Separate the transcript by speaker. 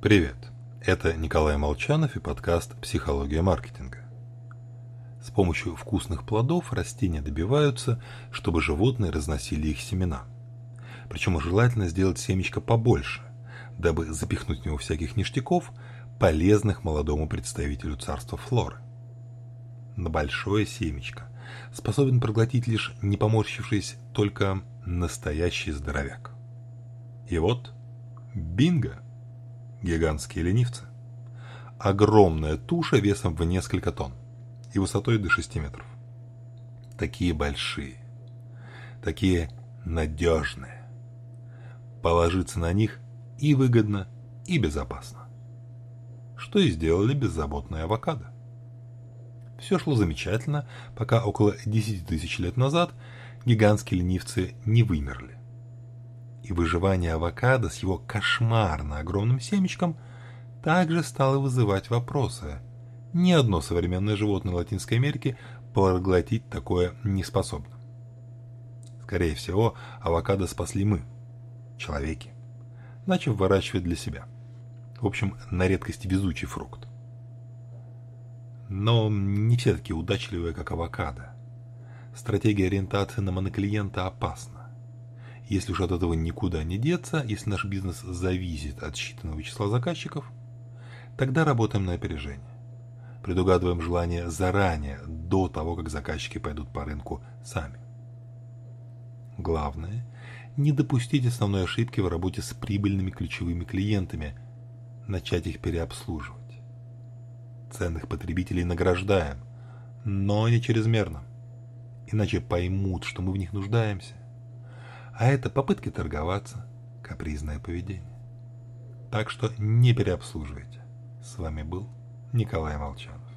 Speaker 1: Привет, это Николай Молчанов и подкаст «Психология маркетинга». С помощью вкусных плодов растения добиваются, чтобы животные разносили их семена. Причем желательно сделать семечко побольше, дабы запихнуть в него всяких ништяков, полезных молодому представителю царства флоры. На большое семечко способен проглотить лишь не поморщившись только настоящий здоровяк. И вот, бинго! Гигантские ленивцы. Огромная туша весом в несколько тонн и высотой до 6 метров. Такие большие, такие надежные. Положиться на них и выгодно, и безопасно. Что и сделали беззаботные авокадо. Все шло замечательно, пока около 10 тысяч лет назад гигантские ленивцы не вымерли. И выживание авокадо с его кошмарно огромным семечком также стало вызывать вопросы. Ни одно современное животное Латинской Америки проглотить такое не способно. Скорее всего, авокадо спасли мы, человеки, начав выращивать для себя. В общем, на редкости везучий фрукт. Но не все такие удачливые, как авокадо. Стратегия ориентации на моноклиента опасна. Если уж от этого никуда не деться, если наш бизнес зависит от считанного числа заказчиков, тогда работаем на опережение. Предугадываем желание заранее, до того, как заказчики пойдут по рынку сами. Главное – не допустить основной ошибки в работе с прибыльными ключевыми клиентами, начать их переобслуживать. Ценных потребителей награждаем, но не чрезмерно. Иначе поймут, что мы в них нуждаемся. А это попытки торговаться, капризное поведение. Так что не переобслуживайте. С вами был Николай Молчанов.